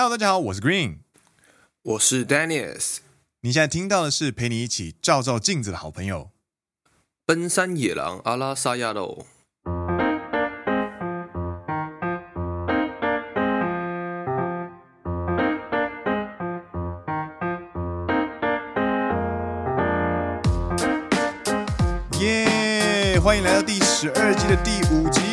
Hello，大家好，我是 Green，我是 Dennis。你现在听到的是陪你一起照照镜子的好朋友——奔山野狼阿拉萨亚喽。耶！欢迎来到第十二季的第五集。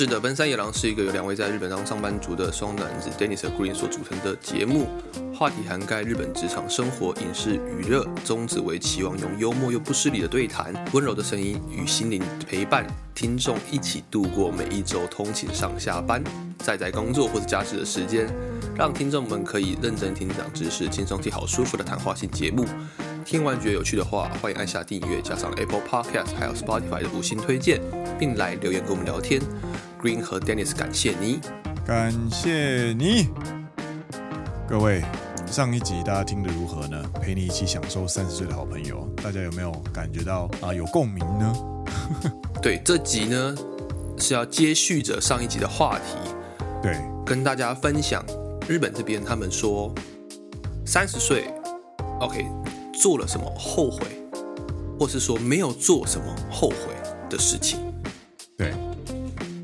是的，奔山野狼是一个由两位在日本当上班族的双男子 Dennis Green 所组成的节目，话题涵盖日本职场生活、影视娱乐，宗旨为期望用幽默又不失礼的对谈、温柔的声音与心灵陪伴听众一起度过每一周通勤上下班、在在工作或者假日的时间，让听众们可以认真听讲知识、轻松听好舒服的谈话性节目。听完觉得有趣的话，欢迎按下订阅，加上 Apple Podcast 还有 Spotify 的五星推荐，并来留言跟我们聊天。Green 和 Dennis，感谢你，感谢你。各位，上一集大家听得如何呢？陪你一起享受三十岁的好朋友，大家有没有感觉到啊有共鸣呢？对，这集呢是要接续着上一集的话题，对，跟大家分享日本这边他们说三十岁，OK，做了什么后悔，或是说没有做什么后悔的事情，对。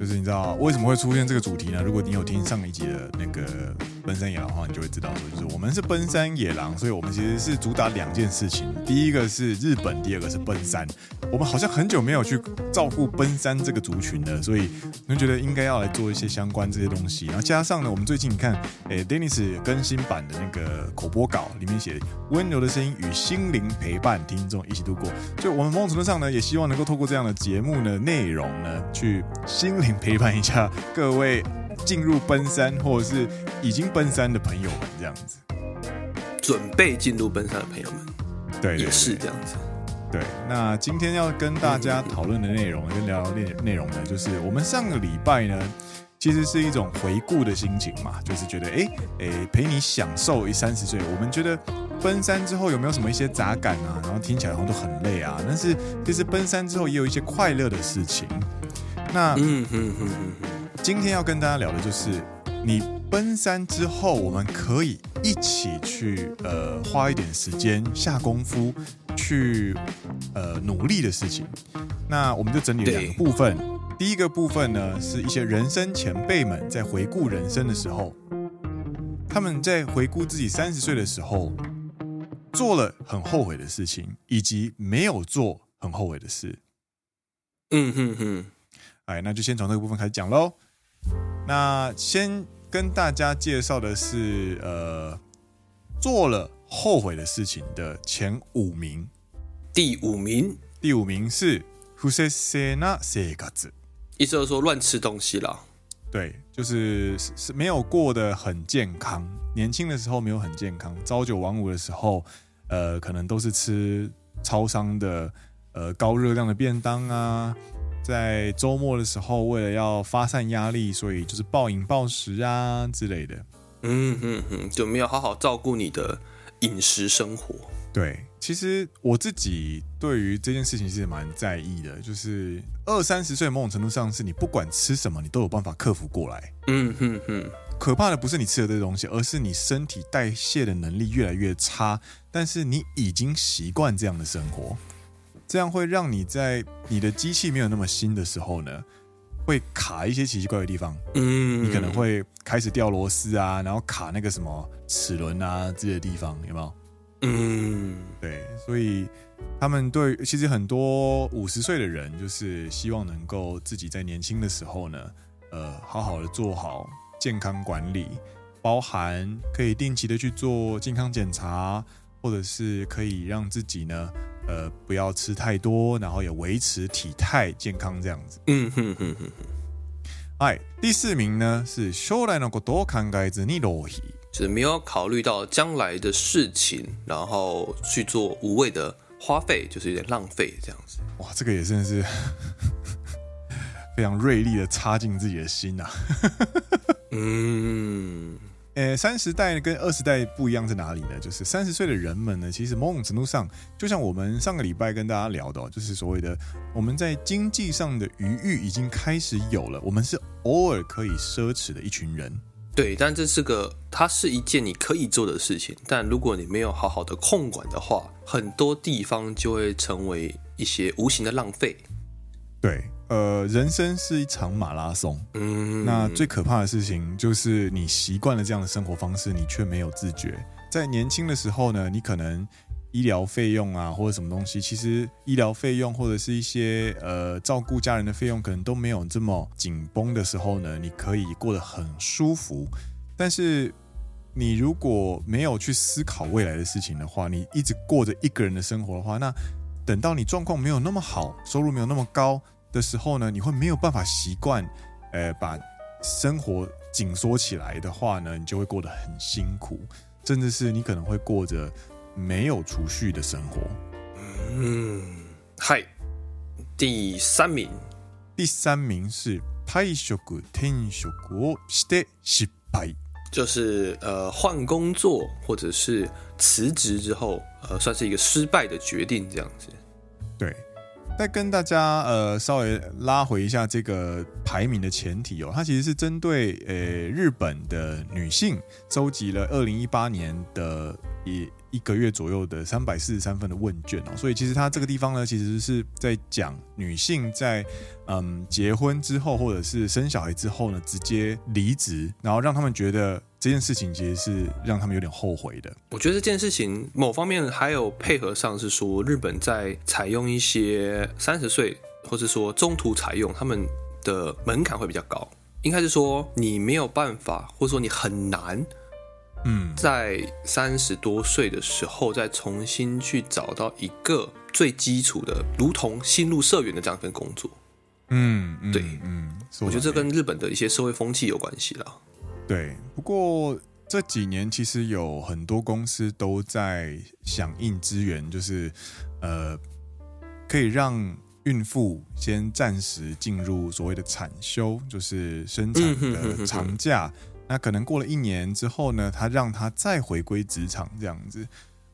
就是你知道为什么会出现这个主题呢？如果你有听上一集的那个奔山野狼的话，你就会知道说，就是我们是奔山野狼，所以我们其实是主打两件事情。第一个是日本，第二个是奔山。我们好像很久没有去照顾奔山这个族群了，所以我们觉得应该要来做一些相关这些东西。然后加上呢，我们最近你看，诶，Dennis 更新版的那个口播稿里面写“温柔的声音与心灵陪伴听众一起度过”，就我们某种程度上呢，也希望能够透过这样的节目呢内容呢，去心灵。陪伴一下各位进入奔山或者是已经奔山的朋友们，这样子，准备进入奔山的朋友们，对，也是这样子。对，那今天要跟大家讨论的内容，跟聊聊内内容呢，就是我们上个礼拜呢，其实是一种回顾的心情嘛，就是觉得，哎哎，陪你享受一三十岁。我们觉得奔山之后有没有什么一些杂感啊？然后听起来好像都很累啊，但是其实奔山之后也有一些快乐的事情。那嗯哼哼哼，今天要跟大家聊的就是，你奔山之后，我们可以一起去呃花一点时间下功夫去呃努力的事情。那我们就整理两个部分，第一个部分呢是一些人生前辈们在回顾人生的时候，他们在回顾自己三十岁的时候做了很后悔的事情，以及没有做很后悔的事。嗯哼哼。哎，那就先从这个部分开始讲喽。那先跟大家介绍的是，呃，做了后悔的事情的前五名。第五名，第五名是不摂生な生活，意思就是说乱吃东西了。对，就是是没有过得很健康。年轻的时候没有很健康，朝九晚五的时候，呃，可能都是吃超商的呃高热量的便当啊。在周末的时候，为了要发散压力，所以就是暴饮暴食啊之类的。嗯嗯嗯，就没有好好照顾你的饮食生活。对，其实我自己对于这件事情是蛮在意的，就是二三十岁某种程度上是你不管吃什么，你都有办法克服过来。嗯哼哼，可怕的不是你吃的这些东西，而是你身体代谢的能力越来越差，但是你已经习惯这样的生活。这样会让你在你的机器没有那么新的时候呢，会卡一些奇奇怪怪的地方。嗯，你可能会开始掉螺丝啊，然后卡那个什么齿轮啊之类的地方，有没有？嗯，对，所以他们对其实很多五十岁的人，就是希望能够自己在年轻的时候呢，呃，好好的做好健康管理，包含可以定期的去做健康检查，或者是可以让自己呢。呃，不要吃太多，然后也维持体态健康这样子。嗯哼哼哼哼。哎，第四名呢是将来のことを考えずに浪费，就是没有考虑到将来的事情，然后去做无谓的花费，就是有点浪费这样子。哇，这个也真的是非常锐利的插进自己的心呐、啊。嗯。 呃，呃，三十代跟二十代不一样在哪里呢？就是三十岁的人们呢，其实某种程度上，就像我们上个礼拜跟大家聊的哦，就是所谓的我们在经济上的余裕已经开始有了，我们是偶尔可以奢侈的一群人。对，但这是个，它是一件你可以做的事情，但如果你没有好好的控管的话，很多地方就会成为一些无形的浪费。对，呃，人生是一场马拉松，嗯，那最可怕的事情就是你习惯了这样的生活方式，你却没有自觉。在年轻的时候呢，你可能。医疗费用啊，或者什么东西，其实医疗费用或者是一些呃照顾家人的费用，可能都没有这么紧绷的时候呢，你可以过得很舒服。但是你如果没有去思考未来的事情的话，你一直过着一个人的生活的话，那等到你状况没有那么好，收入没有那么高的时候呢，你会没有办法习惯，呃，把生活紧缩起来的话呢，你就会过得很辛苦，甚至是你可能会过着。没有储蓄的生活。嗯，嗨，第三名，第三名是退职転职をして失败，就是呃换工作或者是辞职之后，呃算是一个失败的决定这样子。 再跟大家呃稍微拉回一下这个排名的前提哦，它其实是针对呃日本的女性收集了二零一八年的一一个月左右的三百四十三份的问卷哦，所以其实它这个地方呢，其实是在讲女性在嗯结婚之后或者是生小孩之后呢，直接离职，然后让他们觉得。这件事情其实是让他们有点后悔的。我觉得这件事情某方面还有配合上是说，日本在采用一些三十岁或者说中途采用，他们的门槛会比较高。应该是说你没有办法，或者说你很难，嗯，在三十多岁的时候再重新去找到一个最基础的，如同新入社员的这样一份工作。嗯，对，嗯，我觉得这跟日本的一些社会风气有关系啦。对，不过这几年其实有很多公司都在响应支援，就是呃，可以让孕妇先暂时进入所谓的产休，就是生产的长假。那可能过了一年之后呢，他让他再回归职场这样子。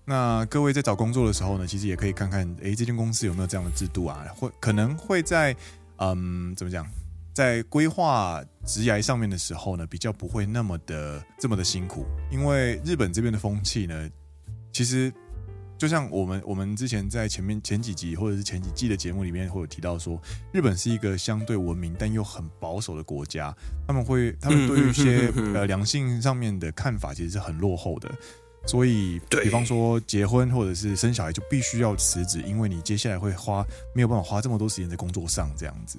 那各位在找工作的时候呢，其实也可以看看，诶，这间公司有没有这样的制度啊？会可能会在嗯，怎么讲？在规划职涯上面的时候呢，比较不会那么的这么的辛苦，因为日本这边的风气呢，其实就像我们我们之前在前面前几集或者是前几季的节目里面会有提到说，日本是一个相对文明但又很保守的国家，他们会他们对于一些呃良性上面的看法其实是很落后的，所以比方说结婚或者是生小孩就必须要辞职，因为你接下来会花没有办法花这么多时间在工作上这样子。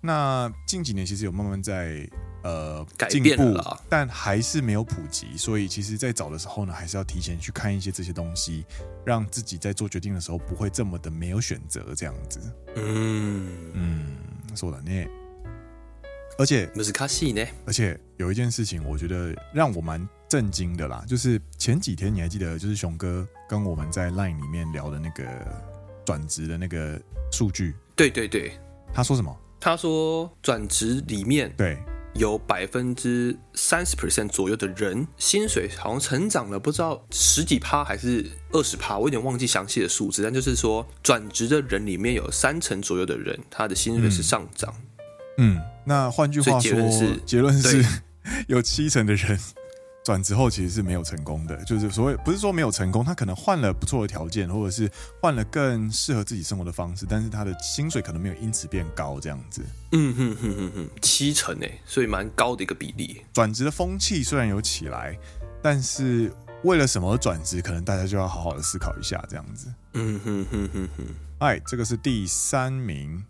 那近几年其实有慢慢在呃进步了，但还是没有普及，所以其实，在找的时候呢，还是要提前去看一些这些东西，让自己在做决定的时候不会这么的没有选择这样子。嗯嗯，说的呢。而且那是卡西呢。而且有一件事情，我觉得让我蛮震惊的啦，就是前几天你还记得，就是熊哥跟我们在 Line 里面聊的那个转职的那个数据。对对对，他说什么？他说，转职里面对有百分之三十 percent 左右的人薪水好像成长了，不知道十几趴还是二十趴，我有点忘记详细的数字。但就是说，转职的人里面有三成左右的人，他的薪水是上涨。嗯，那换句话说，结论是，结论是有七成的人。转职后其实是没有成功的，就是所谓不是说没有成功，他可能换了不错的条件，或者是换了更适合自己生活的方式，但是他的薪水可能没有因此变高，这样子。嗯哼哼哼哼，七成诶，所以蛮高的一个比例。转职的风气虽然有起来，但是为了什么转职，可能大家就要好好的思考一下，这样子。嗯哼哼哼哼。哎，这个是第三名，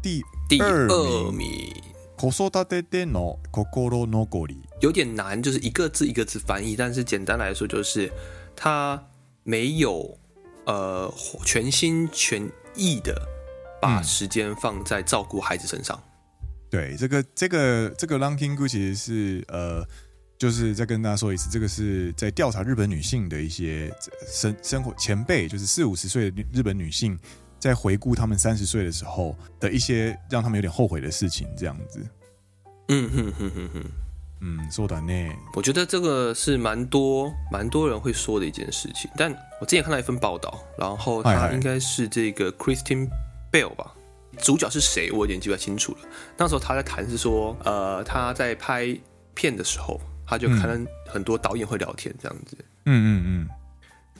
第第二名。子育てでの心残り有点难，就是一个字一个字翻译，但是简单来说就是他没有呃全心全意的把时间放在照顾孩子身上。嗯、对，这个这个这个 ranking 其实是呃，就是再跟大家说一次，这个是在调查日本女性的一些生生活前辈，就是四五十岁的日本女性。 在回顾他们三十岁的时候的一些让他们有点后悔的事情，这样子。嗯哼哼哼哼。 嗯，そうだね。我觉得这个是蛮多蛮多人会说的一件事情。但我之前看到一份报道，然后他应该是这个 Christian Bale 吧，主角是谁我有点记不太清楚了。那时候他在谈是说，呃，他在拍片的时候，他就可能很多导演会聊天这样子。嗯嗯嗯。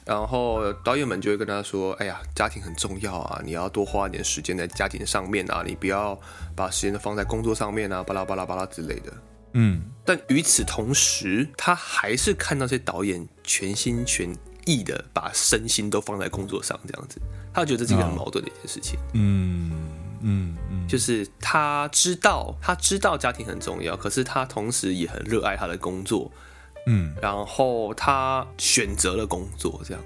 然后导演们就会跟他说：“哎呀，家庭很重要啊，你要多花一点时间在家庭上面啊，你不要把时间都放在工作上面啊，巴拉巴拉巴拉之类的。”嗯。但与此同时，他还是看到这些导演全心全意的把身心都放在工作上，这样子，他觉得这是一个很矛盾的一件事情。嗯嗯嗯，就是他知道他知道家庭很重要，可是他同时也很热爱他的工作。嗯，然后他选择了工作，这样，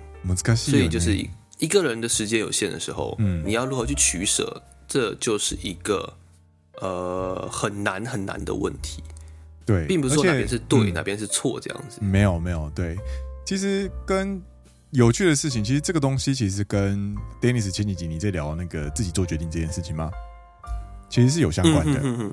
所以就是一一个人的时间有限的时候，嗯，你要如何去取舍，这就是一个呃很难很难的问题。对，并不是说哪边是对，哪边是错，这样子。没有没有，对，其实跟有趣的事情，其实这个东西其实跟 Dennis 前几集你在聊那个自己做决定这件事情吗？其实是有相关的。嗯哼哼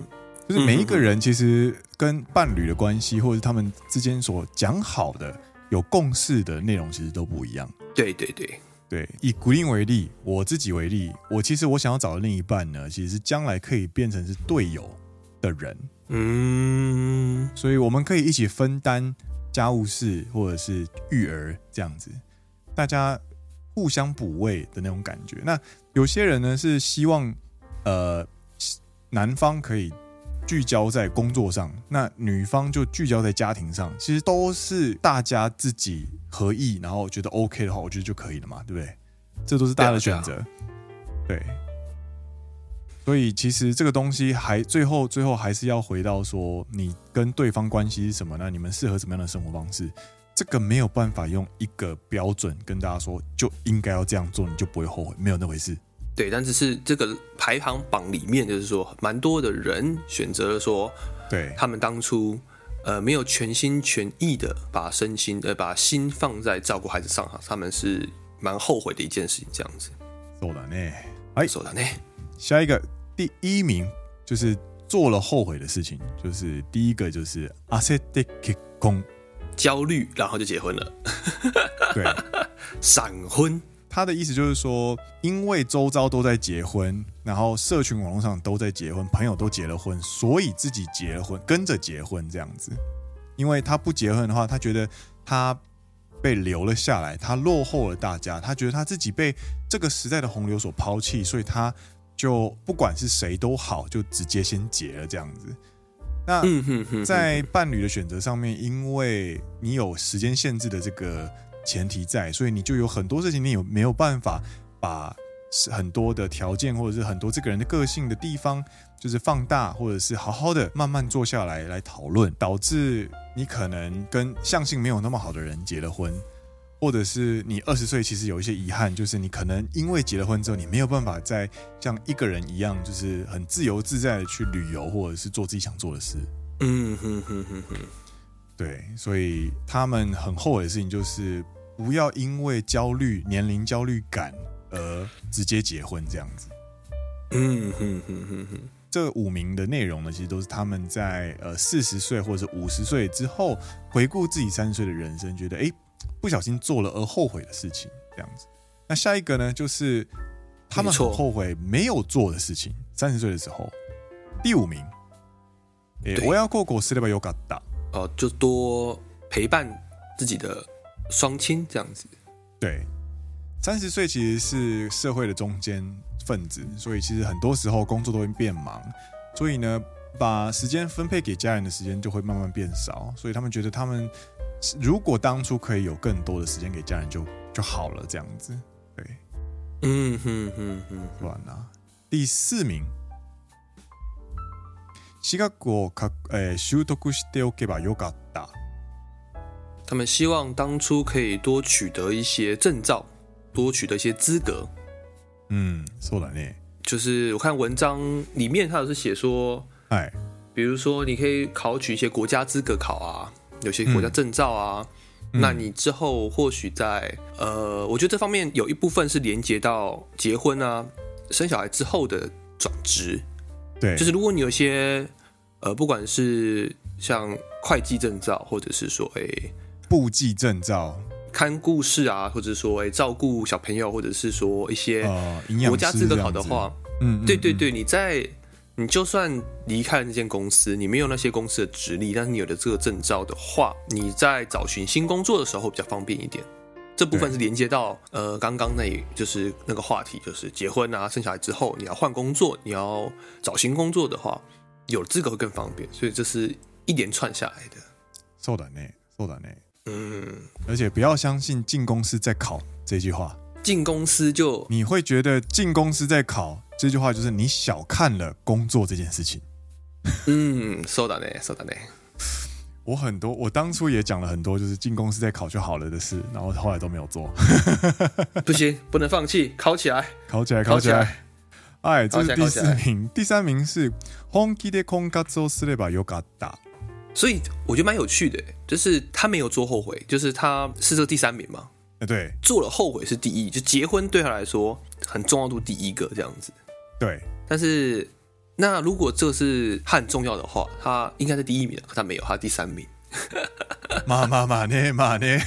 就是每一个人其实跟伴侣的关系，或者是他们之间所讲好的、有共识的内容，其实都不一样。对对对对，以 Green 为例，我自己为例，我其实我想要找的另一半呢，其实是将来可以变成是队友的人。嗯，所以我们可以一起分担家务事，或者是育儿这样子，大家互相补位的那种感觉。那有些人呢是希望，呃，男方可以。聚焦在工作上，那女方就聚焦在家庭上，其实都是大家自己合意，然后觉得 OK 的话，我觉得就可以了嘛，对不对？这都是大家的选择，对啊，对啊。对，所以其实这个东西还最后最后还是要回到说，你跟对方关系是什么呢？你们适合什么样的生活方式？这个没有办法用一个标准跟大家说，就应该要这样做，你就不会后悔，没有那回事。对，但只是这个排行榜里面，就是说，蛮多的人选择了说，对他们当初呃没有全心全意的把身心呃把心放在照顾孩子上哈，他们是蛮后悔的一件事情，这样子。そうだね，哎，そうだね。下一个第一名就是做了后悔的事情，就是第一个就是焦って结婚，焦虑，然后就结婚了。对，闪婚。 他的意思就是说，因为周遭都在结婚，然后社群网络上都在结婚，朋友都结了婚，所以自己结了婚，跟着结婚这样子。因为他不结婚的话，他觉得他被留了下来，他落后了大家，他觉得他自己被这个时代的洪流所抛弃，所以他就不管是谁都好，就直接先结了这样子。那在伴侣的选择上面，因为你有时间限制的这个。前提在，所以你就有很多事情，你有没有办法把很多的条件，或者是很多这个人的个性的地方，就是放大，或者是好好的慢慢坐下来来讨论，导致你可能跟相性没有那么好的人结了婚，或者是你二十岁其实有一些遗憾，就是你可能因为结了婚之后，你没有办法再像一个人一样，就是很自由自在的去旅游，或者是做自己想做的事。嗯哼哼哼哼，对，所以他们很后悔的事情就是。不要因为焦虑、年龄焦虑感而直接结婚这样子。嗯哼哼哼哼，这五名的内容呢，其实都是他们在呃四十岁或者是五十岁之后回顾自己三十岁的人生，觉得哎不小心做了而后悔的事情这样子。那下一个呢，就是他们很后悔没有做的事情。三十岁的时候，第五名，哎，亲孝行すればよかった。哦，就多陪伴自己的。 双亲这样子，对，三十岁其实是社会的中间分子，所以其实很多时候工作都会变忙，所以呢，把时间分配给家人的时间就会慢慢变少，所以他们觉得他们如果当初可以有更多的时间给家人就就好了，这样子，对，嗯哼哼哼，乱了。第四名，资格をかえ习得しておけばよかった。 他们希望当初可以多取得一些证照，多取得一些资格。嗯，说了呢，就是我看文章里面，他有是写说，哎，比如说你可以考取一些国家资格考啊，有些国家证照啊，嗯、那你之后或许在呃，我觉得这方面有一部分是连接到结婚啊、生小孩之后的转职。对，就是如果你有些呃，不管是像会计证照，或者是说，哎，簿记证照，看护士啊，或者说，哎，照顾小朋友，或者是说一些国家资格考的话，嗯，对对对，你在你就算离开了那间公司，你没有那些公司的职历，但是你有了这个证照的话，你在找寻新工作的时候比较方便一点。这部分是连接到呃刚刚那，就是那个话题，就是结婚啊，生小孩之后你要换工作，你要找新工作的话，有资格会更方便，所以这是一连串下来的。そうだね，そうだね。 嗯，而且不要相信进公司在考这句话。进公司就你会觉得进公司在考这句话，就是你小看了工作这件事情。嗯，そうだね，そうだね。我很多，我当初也讲了很多，就是进公司再考就好了的事，然后后来都没有做。不行，不能放弃，考起来，考起来，考起来。哎，这是第四名，第三名是本気で婚活をすればよかった。 所以我觉得蛮有趣的，就是他没有做后悔，就是他是这个第三名嘛。对，做了后悔是第一，就结婚对他来说很重要度第一个这样子。对，但是。那如果这是很重要的话，他应该是第一名，可他没有，他第三名。妈妈妈呢妈呢？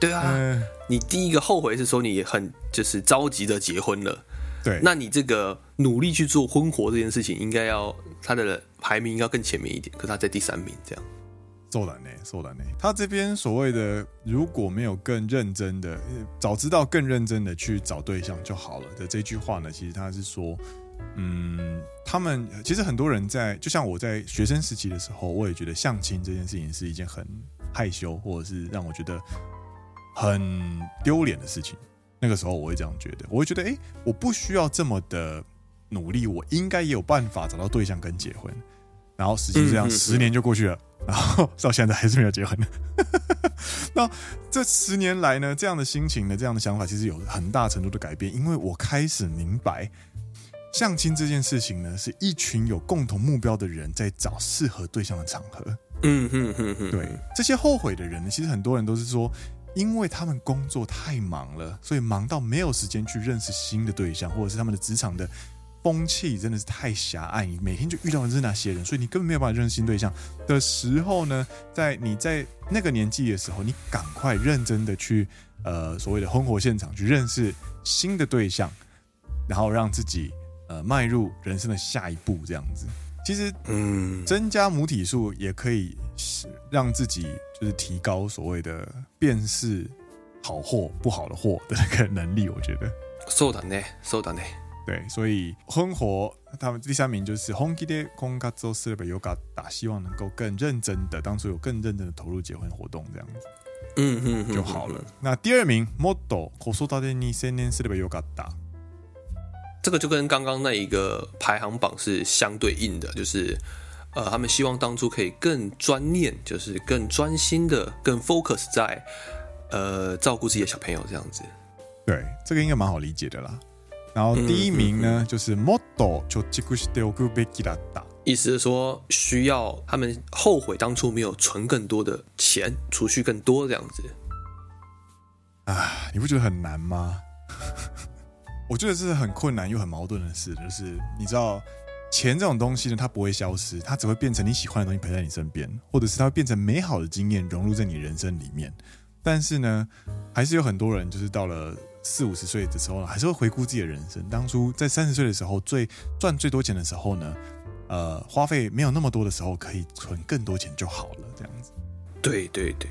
对啊，嗯、你第一个后悔是说你很就是着急的结婚了。对，那你这个努力去做婚活这件事情，应该要他的排名应该更前面一点，可是他在第三名这样。そうだね，そうだね。他这边所谓的如果没有更认真的，早知道更认真的去找对象就好了的这句话呢，其实他是说。嗯，他们其实很多人在，就像我在学生时期的时候，我也觉得相亲这件事情是一件很害羞，或者是让我觉得很丢脸的事情。那个时候我会这样觉得，我会觉得，哎，我不需要这么的努力，我应该也有办法找到对象跟结婚。 然后实际这样，十年就过去了，然后到现在还是没有结婚。那这十年来呢，这样的心情呢，这样的想法，其实有很大程度的改变，因为我开始明白。相亲这件事情呢，是一群有共同目标的人在找适合对象的场合。嗯哼哼哼，对，这些后悔的人呢，其实很多人都是说，因为他们工作太忙了，所以忙到没有时间去认识新的对象，或者是他们的职场的风气真的是太狭隘，你每天就遇到的是那些人，所以你根本没有办法认识新对象的时候呢，在你在那个年纪的时候，你赶快认真的去呃所谓的婚活现场去认识新的对象，然后让自己。呃，迈入人生的下一步，这样子，其实，嗯，增加母体数也可以让自己就是提高所谓的辨识好货不好的货的那个能力，我觉得。そうだね，そうだね。 对，所以婚活他们第三名就是本気で婚活をすればよかった，希望能够更认真的，当初有更认真的投入结婚活动这样子，嗯嗯嗯，就好了。那第二名，もっと子育てに専念すればよかった。这个就跟刚刚那一个排行榜是相对应的，就是，呃，他们希望当初可以更专念，就是更专心的，更 focus 在，呃，照顾自己的小朋友这样子。对，这个应该蛮好理解的啦。 然后第一名呢，嗯、就是もっと貯蓄しておくべきだった，意思是说需要他们后悔当初没有存更多的钱，储蓄更多这样子。啊，你不觉得很难吗？我觉得这是很困难又很矛盾的事，就是你知道，钱这种东西呢，它不会消失，它只会变成你喜欢的东西陪在你身边，或者是它会变成美好的经验融入在你人生里面。但是呢，还是有很多人就是到了 四五十岁的时候，还是会回顾自己的人生，当初在三十岁的时候最赚最多钱的时候呢，呃，花费没有那么多的时候，可以存更多钱就好了，这样子。对对对，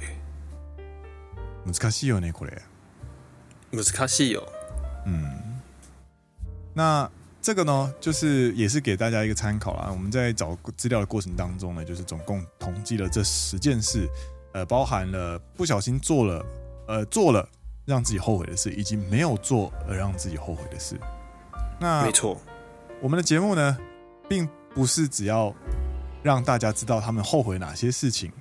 难しいよね、これ。难しいよ。嗯。那这个呢，就是也是给大家一个参考啦。我们在找资料的过程当中呢，就是总共统计了这十件事，呃，包含了不小心做了，呃，做了 让自己后悔的事，以及没有做而让自己后悔的事。那没错，我们的节目呢，并不是只要让大家知道他们后悔哪些事情，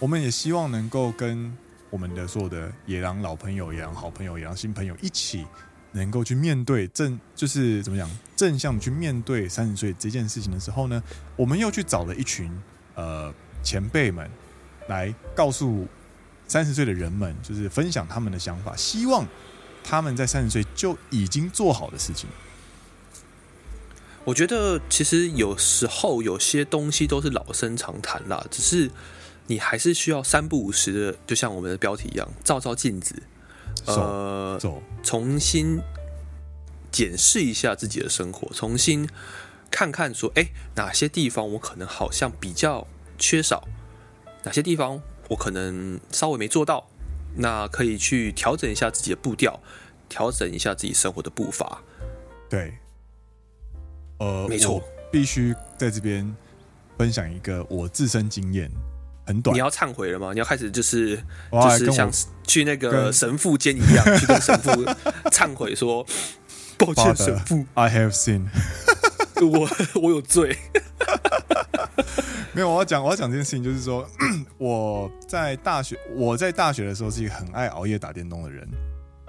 我们也希望能够跟我们的所有的野狼老朋友、野狼好朋友、野狼新朋友一起。能够去面对正，就是怎么讲，正向去面对三十岁这件事情的时候呢，我们又去找了一群呃前辈们来告诉三十岁的人们，就是分享他们的想法，希望他们在三十岁就已经做好的事情。我觉得其实有时候有些东西都是老生常谈啦，只是你还是需要三不五时的，就像我们的标题一样，照照镜子，呃，重新检视一下自己的生活，重新看看说，哎，哪些地方我可能好像比较缺少，哪些地方我可能稍微没做到，那可以去调整一下自己的步调，调整一下自己生活的步伐，对。呃，没错，必须在这边分享一个我自身经验，很短。你要忏悔了吗？你要开始就是就是像去那个神父间一样，去跟神父忏悔说：“ 抱歉，神父，I have sinned，我 我有罪。”没有，我要讲我要讲这件事情，就是说 我在大学我在大学的时候是一个很爱熬夜打电动的人，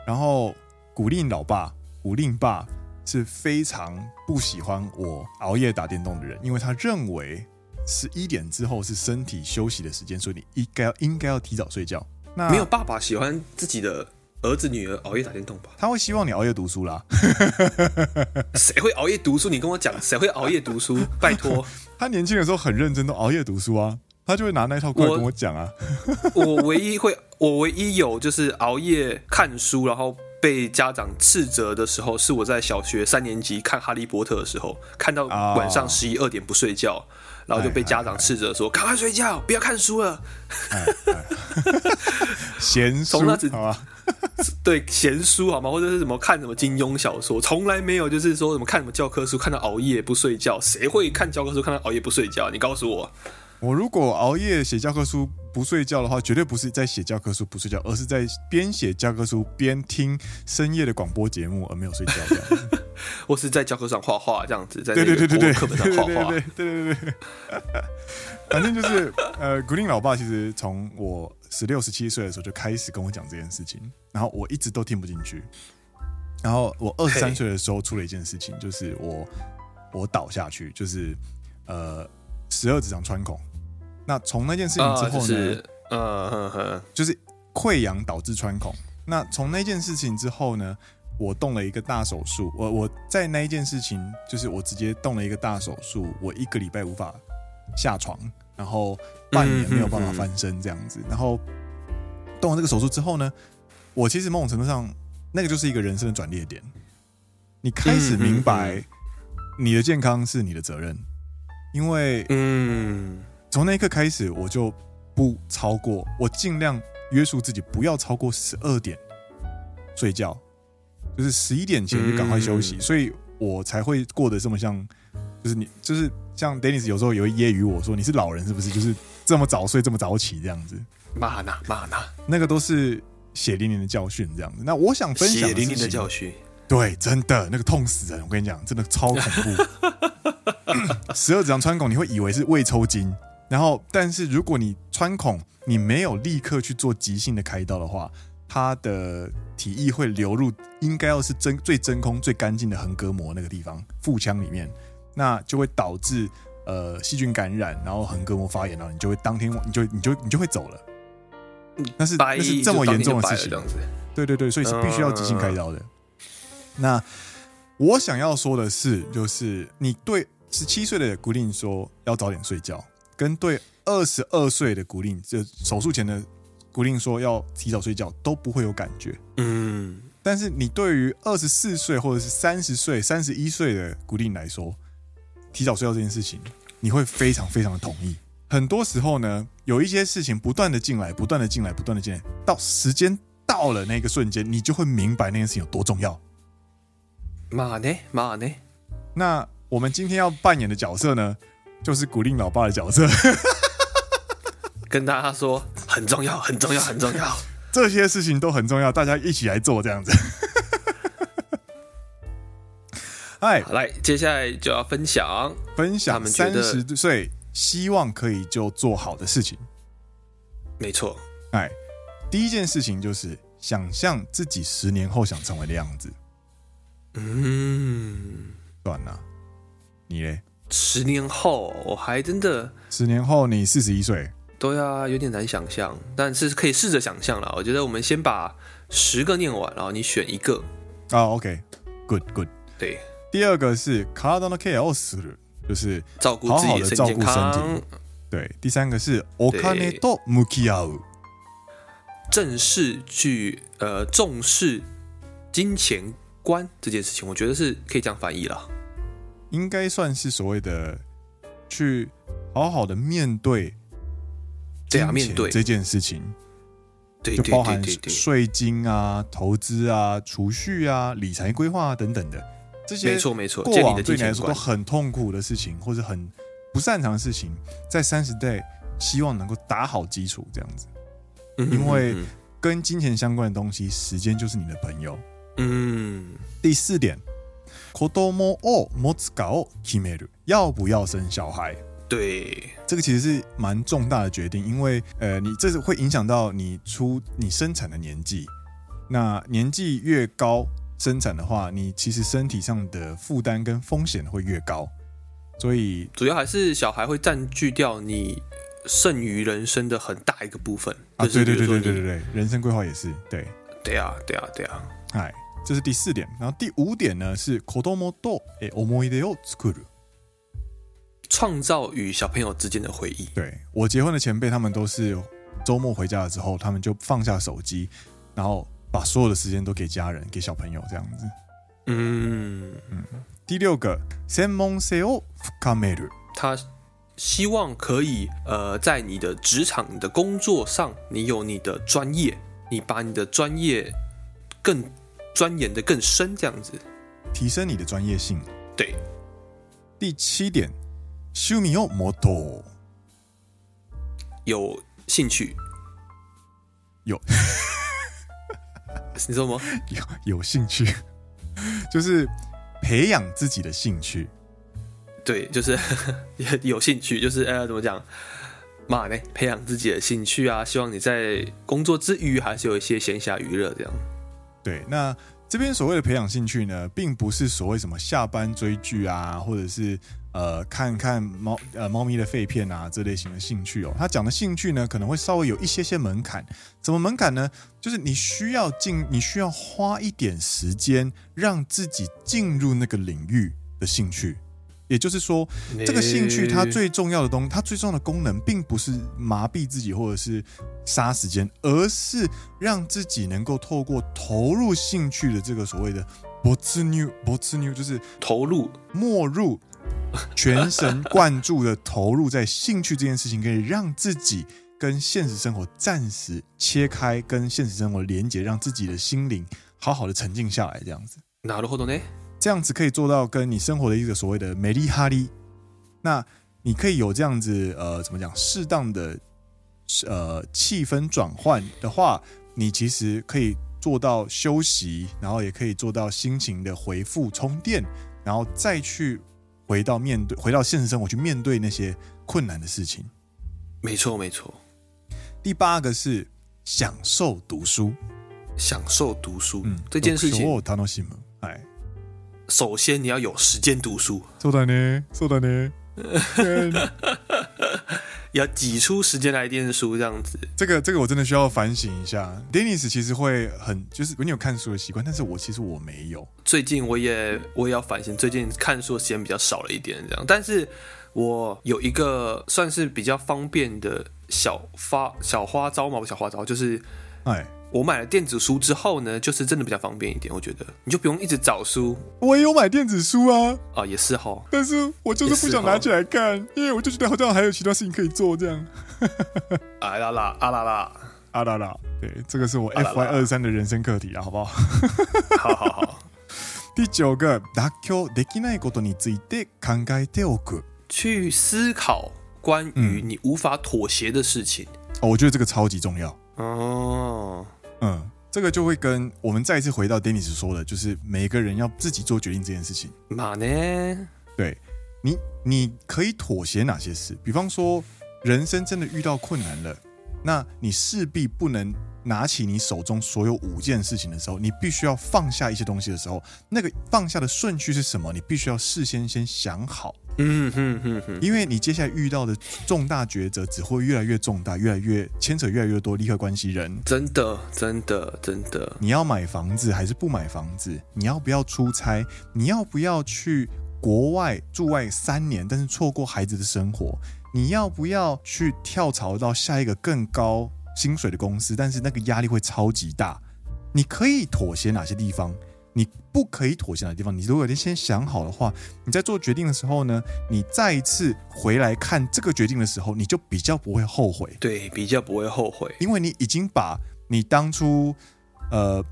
然后古令老爸古令爸。是非常不喜欢我熬夜打电动的人，因为他认为十一点之后是身体休息的时间，所以你应该要应该要提早睡觉。那没有爸爸喜欢自己的儿子女儿熬夜打电动吧？他会希望你熬夜读书啦。谁会熬夜读书？你跟我讲，谁会熬夜读书？拜托，他年轻的时候很认真，都熬夜读书啊。他就会拿那一套过来跟我讲啊。我，我唯一会，我唯一有就是熬夜看书，然后。被家长斥责的时候，是我在小学三年级看《哈利波特》的时候，看到晚上十一二点不睡觉，然后就被家长斥责说：“赶快睡觉，不要看书了。” 闲书，那子好吧？对，闲书好吗？或者是什么看什么金庸小说，从来没有就是说什么看什么教科书，看到熬夜不睡觉。谁会看教科书看到熬夜不睡觉？你告诉我。我如果熬夜写教科书不睡觉的话，绝对不是在写教科书不睡觉，而是在边写教科书边听深夜的广播节目而没有睡觉这样。我是在教科书上画画这样子，在对对对对对课本上画画，对对对对。反正就是呃，古令老爸其实从我十六十七岁的时候就开始跟我讲这件事情，然后我一直都听不进去。然后我二十三岁的时候出了一件事情，就是我我倒下去，就是呃十二指肠穿孔。那从那件事情之后呢？呃，呵呵，就是溃疡导致穿孔。那从那件事情之后呢，我动了一个大手术。我我在那一件事情，就是我直接动了一个大手术，我一个礼拜无法下床，然后半年没有办法翻身这样子。然后动了这个手术之后呢，我其实某种程度上，那个就是一个人生的转捩点。你开始明白，你的健康是你的责任，因为嗯。从那一刻开始，我就不超过，我尽量约束自己，不要超过十二点睡觉，就是十一点前就赶快休息，嗯、所以我才会过得这么像，就是你，就是像 Dennis 有时候也会揶揄我说，你是老人是不是？就是这么早睡，这么早起这样子。骂呢骂呢，那个都是血淋淋的教训这样子。那我想分享血淋淋的教训，对，真的那个痛死人，我跟你讲，真的超恐怖。十二指肠穿孔，你会以为是胃抽筋。然后，但是如果你穿孔，你没有立刻去做急性的开刀的话，它的体液会流入应该要是真最真空、最干净的横膈膜那个地方腹腔里面，那就会导致呃细菌感染，然后横膈膜发炎，然后你就会当天你就你就你就会走了。那是那是这么严重的事情，对对对，所以是必须要急性开刀的。那我想要说的是，就是你对十七岁的古令说要早点睡觉。跟对二十二岁的古令，就手术前的古令说要提早睡觉，都不会有感觉。嗯，但是你对于二十四岁或者是三十岁、三十一岁的古令来说，提早睡觉这件事情，你会非常非常的同意。很多时候呢，有一些事情不断的进来，不断的进来，不断的进来，到时间到了那个瞬间，你就会明白那件事情有多重要。嘛呢？嘛呢？那我们今天要扮演的角色呢？就是古令老爸的角色，跟大家说很重要，很重要，很重要。这些事情都很重要，大家一起来做这样子。哎，来，接下来就要分享分享三十岁希望可以就做好的事情。没错，哎，第一件事情就是想象自己十年后想成为的样子。嗯，算了，你嘞？十年后，我还真的。十年后，你四十一岁。对啊，有点难想象，但是可以试着想象了。我觉得我们先把十个念完，然后你选一个。啊，oh，OK，Good，Good。对，第二个是卡拉のケアをする，就是照顾自己的身体健康。对，第三个是お金と向き合う，正式去呃重视金钱观这件事情，我觉得是可以这样翻译了，应该算是所谓的去好好的面对金钱这件事情。对，就包含税金啊、投资啊、储蓄啊、理财规划啊等等的 这些，没错没错。过往对你来说都很痛苦的事情，或者很不擅长的事情，在三十代希望能够打好基础，这样子。因为跟金钱相关的东西，时间就是你的朋友。嗯。第四点，子供を持つかを决める，要不要生小孩？对，这个其实是蛮重大的决定，因为呃，你这是会影响到你出你生产的年纪。那年纪越高， 生产的话，你其实身体上的负担跟风险会越高。所以主要还是小孩会占据掉你剩余人生的很大一个部分。啊，对对对对对对对，人生规划也是对。对啊，对啊，对啊。哎，这是第四点。然后第五点呢是子供と思い出を作る。创造与小朋友之间的回忆。对，我结婚的前辈，他们都是周末回家了之后，他们就放下手机，然后 把所有的时间都给家人、给小朋友这样子。嗯嗯。第六个，専门性を深める。他希望可以呃，在你的职场、你的工作上，你有你的专业，你把你的专业更钻研得更深，这样子，提升你的专业性。对。第七点。趣味を持とう，有兴趣，有， 你说什么？有有兴趣，就是培养自己的兴趣。对，就是 有兴趣，就是呃，怎么讲？嘛呢？培养自己的兴趣啊，希望你在工作之余还是有一些闲暇娱乐这样。对，那这边所谓的培养兴趣呢，并不是所谓什么下班追剧啊，或者是。呃，看看猫呃猫咪的肺片啊，这类型的兴趣哦。他讲的兴趣呢，可能会稍微有一些些门槛。怎么门槛呢？就是你需要进，你需要花一点时间，让自己进入那个领域的兴趣。也就是说，这个兴趣它最重要的东西，它最重要的功能，并不是麻痹自己或者是杀时间，而是让自己能够透过投入兴趣的这个所谓的“没入”，没入就是投入、没入。全神贯注的投入在兴趣这件事情，可以让自己跟现实生活暂时切开，跟现实生活连接，让自己的心灵好好的沉静下来。这样子，なるほどね。这样子可以做到跟你生活的一个所谓的メリハリ。那你可以有这样子呃，怎么讲？适当的呃气氛转换的话，你其实可以做到休息，然后也可以做到心情的回复充电，然后再去。 回到面对，回到现实生活去面对那些困难的事情。没错，没错。第八个是享受读书，享受读书。嗯，这件事情，哎，首先你要有时间读书。そうだね，そうだね。 要挤出时间来念书，这样子。这个这个我真的需要反省一下。Dennis 其实会很就是你有看书的习惯，但是我其实我没有。最近我也我也要反省，最近看书的时间比较少了一点，这样。但是我有一个算是比较方便的小花小花招嘛，小花招就是，哎。我买了电子书之后呢，就是真的比较方便一点。我觉得你就不用一直找书。我也有买电子书啊，啊也是哈，但是我就是不想拿起来看，因为我就觉得好像还有其他事情可以做这样。啊啦啦啊啦啦啊啦啦，对，这个是我 FY 二三的人生课题啊，好不好？好好好。第九个，妥协できないことについて考えておく，去思考关于你无法妥协的事情。哦，我觉得这个超级重要哦。 嗯，这个就会跟我们再一次回到 Dennis 说的，就是每个人要自己做决定这件事情。嘛呢？对，你你可以妥协哪些事？比方说，人生真的遇到困难了，那你势必不能拿起你手中所有五件事情的时候，你必须要放下一些东西的时候，那个放下的顺序是什么？你必须要事先先想好，嗯哼哼哼，因为你接下来遇到的重大抉择只会越来越重大，越来越牵扯越来越多利害关系人。真的，真的，真的。你要买房子还是不买房子？你要不要出差？你要不要去国外驻外三年，但是错过孩子的生活？你要不要去跳槽到下一个更高薪水的公司？但是那个压力会超级大。你可以妥协哪些地方？你不可以妥协的地方？你如果你先想好的话，你在做决定的时候呢，你再一次回来看这个决定的时候，你就比较不会后悔。对，比较不会后悔，因为你已经把你当初呃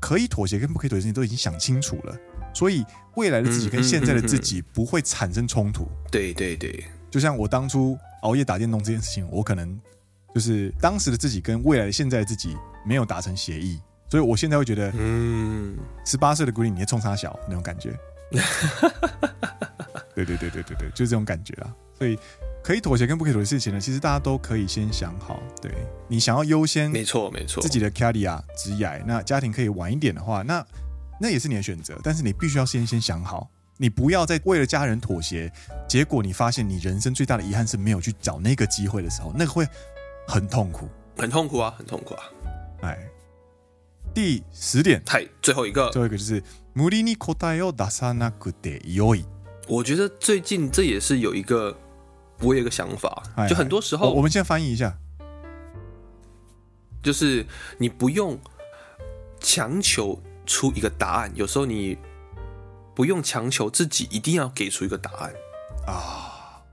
可以妥协跟不可以妥协的事情都已经想清楚了，所以未来的自己跟现在的自己不会产生冲突。对对对，就像我当初熬夜打电动这件事情，我可能就是当时的自己跟未来的现在的自己没有达成协议。所以，我现在会觉得，嗯，十八岁的 Green，你也冲三小那种感觉。对对对对对对，就是这种感觉啊。所以，可以妥协跟不可以妥协的事情呢，其实大家都可以先想好。对，你想要优先，没错没错，自己的 career 职业，那家庭可以晚一点的话，那那也是你的选择。但是你必须要先先想好，你不要再为了家人妥协，结果你发现你人生最大的遗憾是没有去找那个机会的时候，那个会很痛苦，很痛苦啊，很痛苦啊，哎。第十点，太最后一个，最后一个就是无理に答えを出さなくてよい。我觉得最近这也是有一个，我有一个想法，嗨嗨就很多时候，我，我们先翻译一下，就是你不用强求出一个答案，有时候你不用强求自己一定要给出一个答案啊。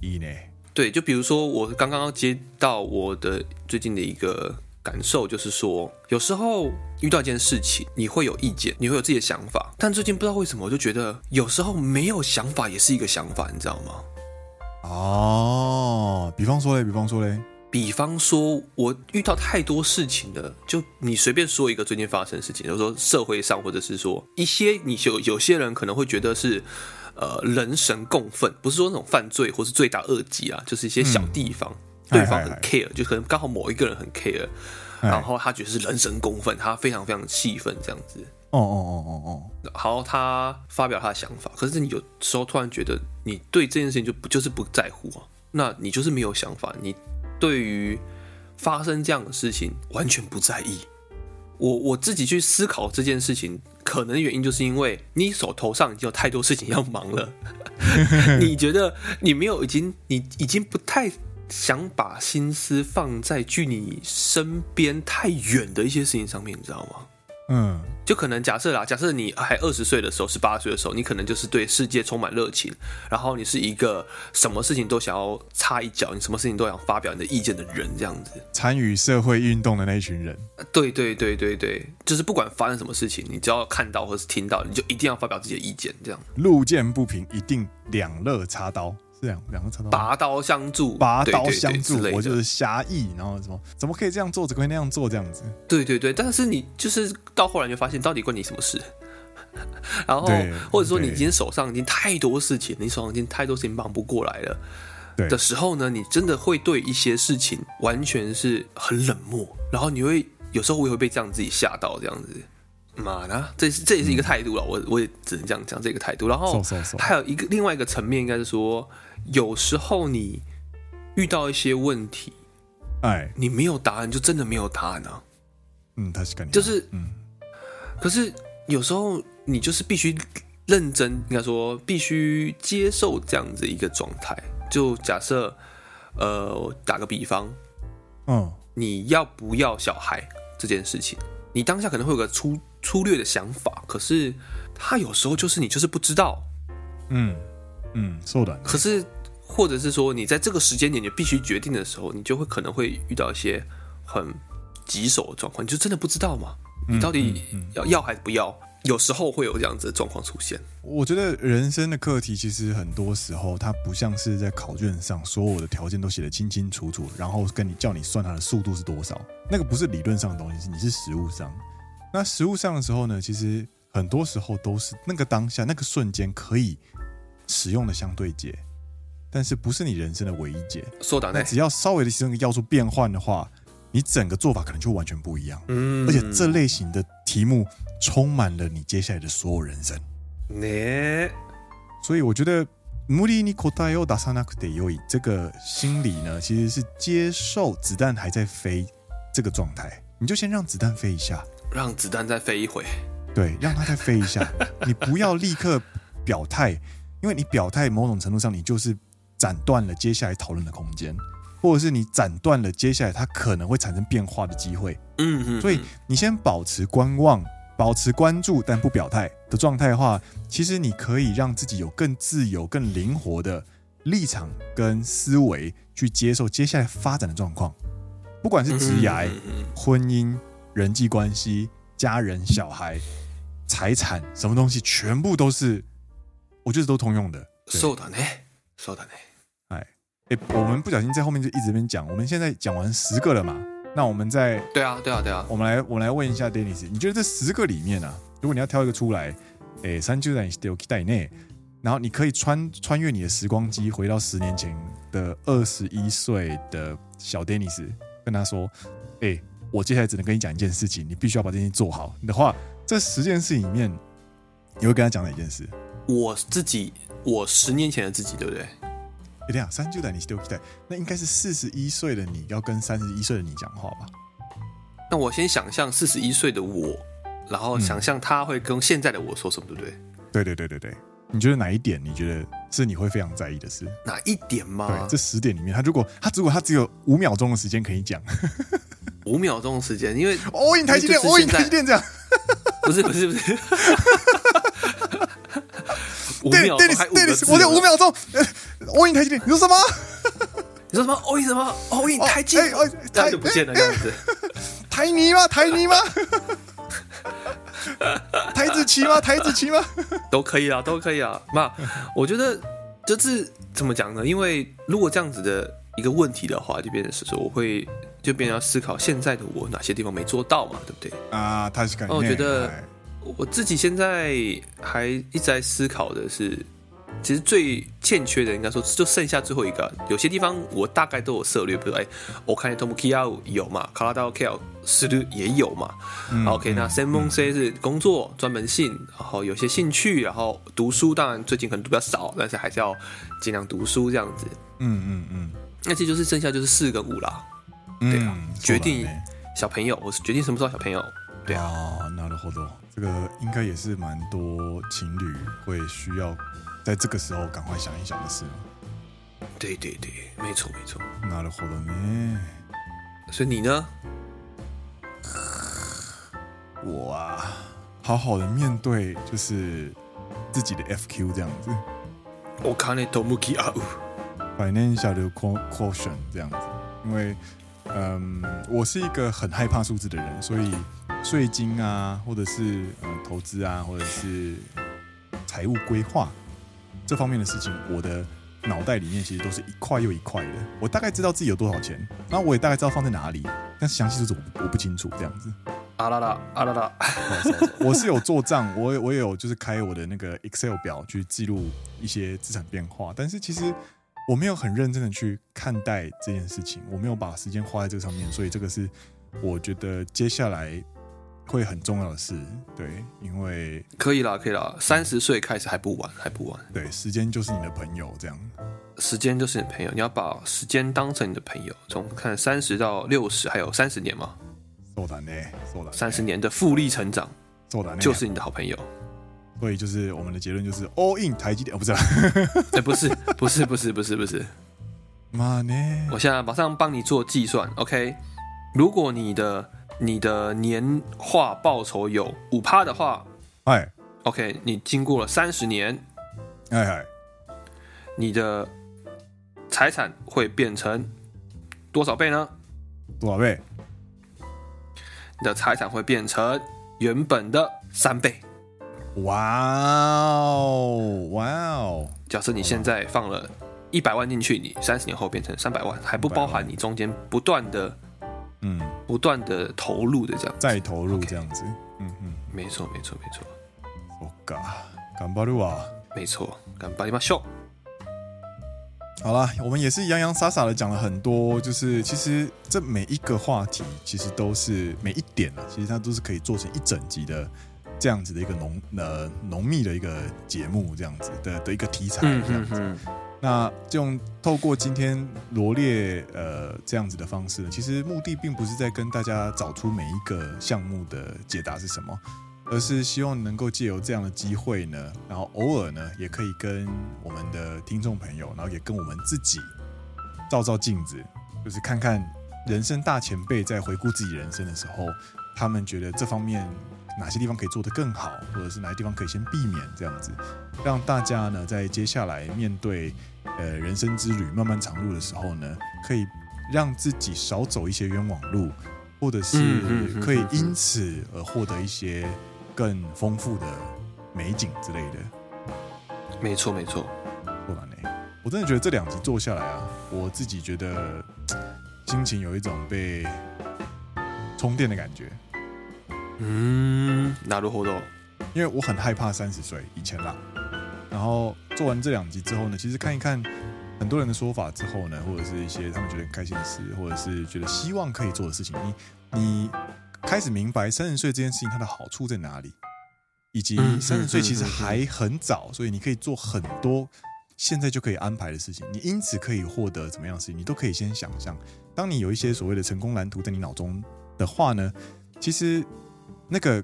いいね。对，就比如说我刚刚接到我的最近的一个。 感受就是说，有时候遇到一件事情，你会有意见，你会有自己的想法。但最近不知道为什么，我就觉得有时候没有想法也是一个想法，你知道吗？哦，比方说嘞，比方说嘞，比方说，我遇到太多事情了，就你随便说一个最近发生的事情，比如说社会上，或者是说一些你有有些人可能会觉得是呃人神共愤，不是说那种犯罪或是罪大恶极啊，就是一些小地方。嗯对方很 care，就可能刚好某一个人很 care，然后他觉得是人神共愤，他非常非常气愤这样子。哦哦哦哦哦。然后他发表他的想法，可是你有时候突然觉得你对这件事情就不就是不在乎啊？那你就是没有想法，你对于发生这样的事情完全不在意。我我自己去思考这件事情，可能原因就是因为你手头上已经有太多事情要忙了，你觉得你没有已经你已经不太。想把心思放在距你身边太远的一些事情上面，你知道吗？嗯，就可能假设啦，假设你还二十岁的时候，十八岁的时候，你可能就是对世界充满热情，然后你是一个什么事情都想要插一脚，你什么事情都想发表你的意见的人，这样子，参与社会运动的那一群人。对对对对对，就是不管发生什么事情，你只要看到或是听到，你就一定要发表自己的意见，这样。路见不平，一定两肋插刀。两个拔刀相助，拔刀相助，对对对，我就是侠义，然后什么怎么可以这样做，怎么可以那样做，这样子。对对对，但是你就是到后来就发现，到底关你什么事？然后或者说你今天手上已经太多事情，你手上已经太多事情忙不过来了的时候呢，你真的会对一些事情完全是很冷漠，然后你会有时候我也会被这样自己吓到，这样子。妈的，这是这也是一个态度了，我我也只能这样讲这个态度。然后还有一个另外一个层面，应该是说。有时候你遇到一些问题，哎，你没有答案，就真的没有答案啊。嗯，他是感觉就是，嗯，可是有时候你就是必须认真，应该说必须接受这样子一个状态。就假设，呃，打个比方，嗯，你要不要小孩这件事情，你当下可能会有个粗粗略的想法，可是他有时候就是你就是不知道，嗯。嗯，是的。可是，或者是说，你在这个时间点你必须决定的时候，你就会可能会遇到一些很棘手的状况，你就真的不知道吗？你到底要要还是不要？有时候会有这样子的状况出现。我觉得人生的课题其实很多时候，它不像是在考卷上所有的条件都写得清清楚楚，然后跟你叫你算它的速度是多少。那个不是理论上的东西，是你是实物上。那实务上的时候呢，其实很多时候都是那个当下那个瞬间可以。使用的相对解，但是不是你人生的唯一解。说的，那只要稍微的其中一个要素变换的话，你整个做法可能就完全不一样。嗯，而且这类型的题目充满了你接下来的所有人生。呢，所以我觉得 无理に答えを出さなくてよい。这个心理呢，其实是接受子弹还在飞这个状态。你就先让子弹飞一下， 让子弹再飞一回。对，让它再飞一下。你不要立刻表态，因为你表态某种程度上，你就是斩断了接下来讨论的空间，或者是你斩断了接下来它可能会产生变化的机会。嗯嗯。所以你先保持观望。保持关注但不表态的状态的话，其实你可以让自己有更自由、更灵活的立场跟思维去接受接下来发展的状况，不管是职业、婚姻、人际关系、家人、小孩、财产，什么东西全部都是，我觉得都通用的。そうだね，そうだね。哎，哎，我们不小心在后面就一直边讲，我们现在讲完十个了嘛？那我们再对啊，对啊，对啊，我们来，我们来问一下 Dennis，你觉得这十个里面啊，如果你要挑一个出来，诶，三十代你是有期待内，然后你可以穿穿越你的时光机，回到十年前的二十一岁的小 Dennis，跟他说，诶， 我接下来只能跟你讲一件事情，你必须要把这件事做好你的话，这十件事里面，你会跟他讲哪一件事？我自己，我十年前的自己，对不对？欸、等下，三十代你是丢期待，那应该是四十一岁的你要跟三十一岁的你讲话吧？那我先想象四十一岁的我，然后想象他会跟现在的我说什么，对不对？对对对对对，你觉得哪一点你觉得是你会非常在意的事？哪一点吗？对，这十点里面，他如果他如果他只有五秒钟的时间可以讲，五秒钟的时间，因为 all in 台积电，all in 台积电这样，不是不是不是。对对，你对你，我有五秒钟。all in 台积电，你说什么？你说什么？all in 什么？all in 台积电，他就不见了这样子。台泥吗？台泥吗？台子棋吗？台子棋吗？都可以啊，都可以啊。那我觉得这是怎么讲呢？因为如果这样子的一个问题的话，就变成是说，我会就变成要思考现在的我哪些地方没做到嘛，对不对？啊，他是感觉我觉得。我自己现在还一直在思考的是，其实最欠缺的应该说就剩下最后一个。有些地方我大概都有涉猎，比如说哎，我看见 Tomokiya 有嘛，卡拉道 K 是的也有嘛。嗯、OK，那 Senmon C 是工作专门性，然后有些兴趣，然后读书，当然最近可能读比较少，但是还是要尽量读书这样子。嗯嗯嗯。那其实就是剩下就是四跟五啦。对啊，嗯、决定小朋友，我是决定什么时候小朋友。对啊，なるほど。这个应该也是蛮多情侣会需要 在这个时候赶快想一想的事。对对对，没错没错。なるほど呢。所以你呢？我啊，好好的面对就是自己的 FQ 这样子。お金と向き合う。Financial quotient 这样子，因为嗯，我是一个很害怕数字的人，所以。税金啊，或者是呃投资啊，或者是财务规划 这方面的事情，我的脑袋里面其实都是一块又一块的。我大概知道自己有多少钱，然后我也大概知道放在哪里，但是详细数字我我不清楚。这样子，啊啦啦啊啦啦，我是有做账，我我也有就是开我的那个 Excel 表去记录一些资产变化，但是其实我没有很认真的去看待这件事情，我没有把时间花在这个上面，所以这个是我觉得接下来。会很重要的事，对，因为可以啦，可以啦，三十岁开始还不晚，还不晚。对，时间就是你的朋友，这样。时间就是你的朋友，你要把时间当成你的朋友。从看三十到六十，还有三十年嘛。そうだね，そうだね。三十年的复利成长，そうだね，就是你的好朋友。所以就是我们的结论就是 all in 台积电，哦，不是，哎，不是，不是，不是，不是，不是。妈呢？我现在马上帮你做计算，OK？如果你的 你的年化报酬有五趴的话，哎，OK，你经过了三十年，哎哎，你的财产会变成多少倍呢？多少倍？你的财产会变成原本的三倍。哇哦，哇哦！假设你现在放了一百万进去，你三十年后变成三百万，还不包含你中间不断的。嗯，不断的投入的这样，再投入这样子，嗯嗯，没错没错没错。我嘎，顽张るわ，没错，顽张りましょう。好啦，我们也是洋洋洒洒的讲了很多，就是其实这每一个话题，其实都是每一点啊，其实它都是可以做成一整集的 这样子的一个浓呃浓密的一个节目，这样子的的一个题材，这样子。嗯 那用透过今天罗列呃这样子的方式呢，其实目的并不是在跟大家找出每一个项目的解答是什么，而是希望能够借由这样的机会呢，然后偶尔呢也可以跟我们的听众朋友，然后也跟我们自己照照镜子，就是看看人生大前辈在回顾自己人生的时候，他们觉得这方面。哪些地方可以做得更好，或者是哪些地方可以先避免，这样子，让大家呢在接下来面对呃人生之旅漫漫长路的时候呢，可以让自己少走一些冤枉路，或者是可以因此而获得一些更丰富的美景之类的。没错，没错。不然呢，我真的觉得这两集做下来啊，我自己觉得心情有一种被充电的感觉。嗯，哪路活动？因为我很害怕三十岁以前啦。然后做完这两集之后呢，其实看一看很多人的说法之后呢，或者是一些他们觉得很开心的事，或者是觉得希望可以做的事情，你你开始明白三十岁这件事情它的好处在哪里，以及三十岁其实还很早，所以你可以做很多现在就可以安排的事情。你因此可以获得怎么样的事情，你都可以先想象。当你有一些所谓的成功蓝图在你脑中的话呢，其实。那个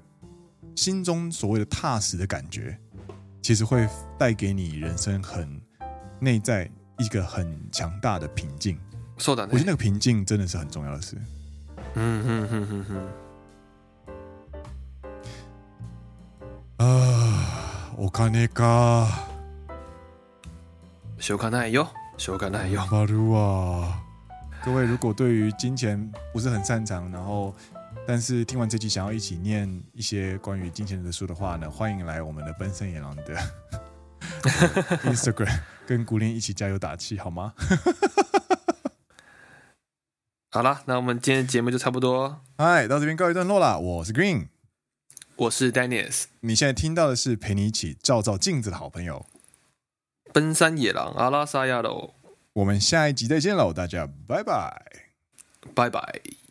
心中所谓的踏实的感觉，其实会带给你人生很内在一个很强大的平静。说的，我觉得那个平静真的是很重要的事。嗯哼哼哼哼。啊，お金か。しょうがないよ，しょうがないよ。巴鲁啊，各位如果对于金钱不是很擅长，然后。 但是听完这集，想要一起念一些关于金钱的书的话呢，欢迎来我们的奔森野狼的 Instagram，跟古林一起加油打气，好吗？好了，那我们今天的节目就差不多，嗨，到这边告一段落了。我是 Green，我是 Dennis，你现在听到的是陪你一起照照镜子的好朋友，奔山野狼阿拉萨亚喽。我们下一集再见喽，大家拜拜，拜拜。